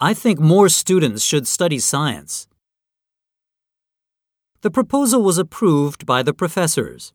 I think more students should study science. The proposal was approved by the professors.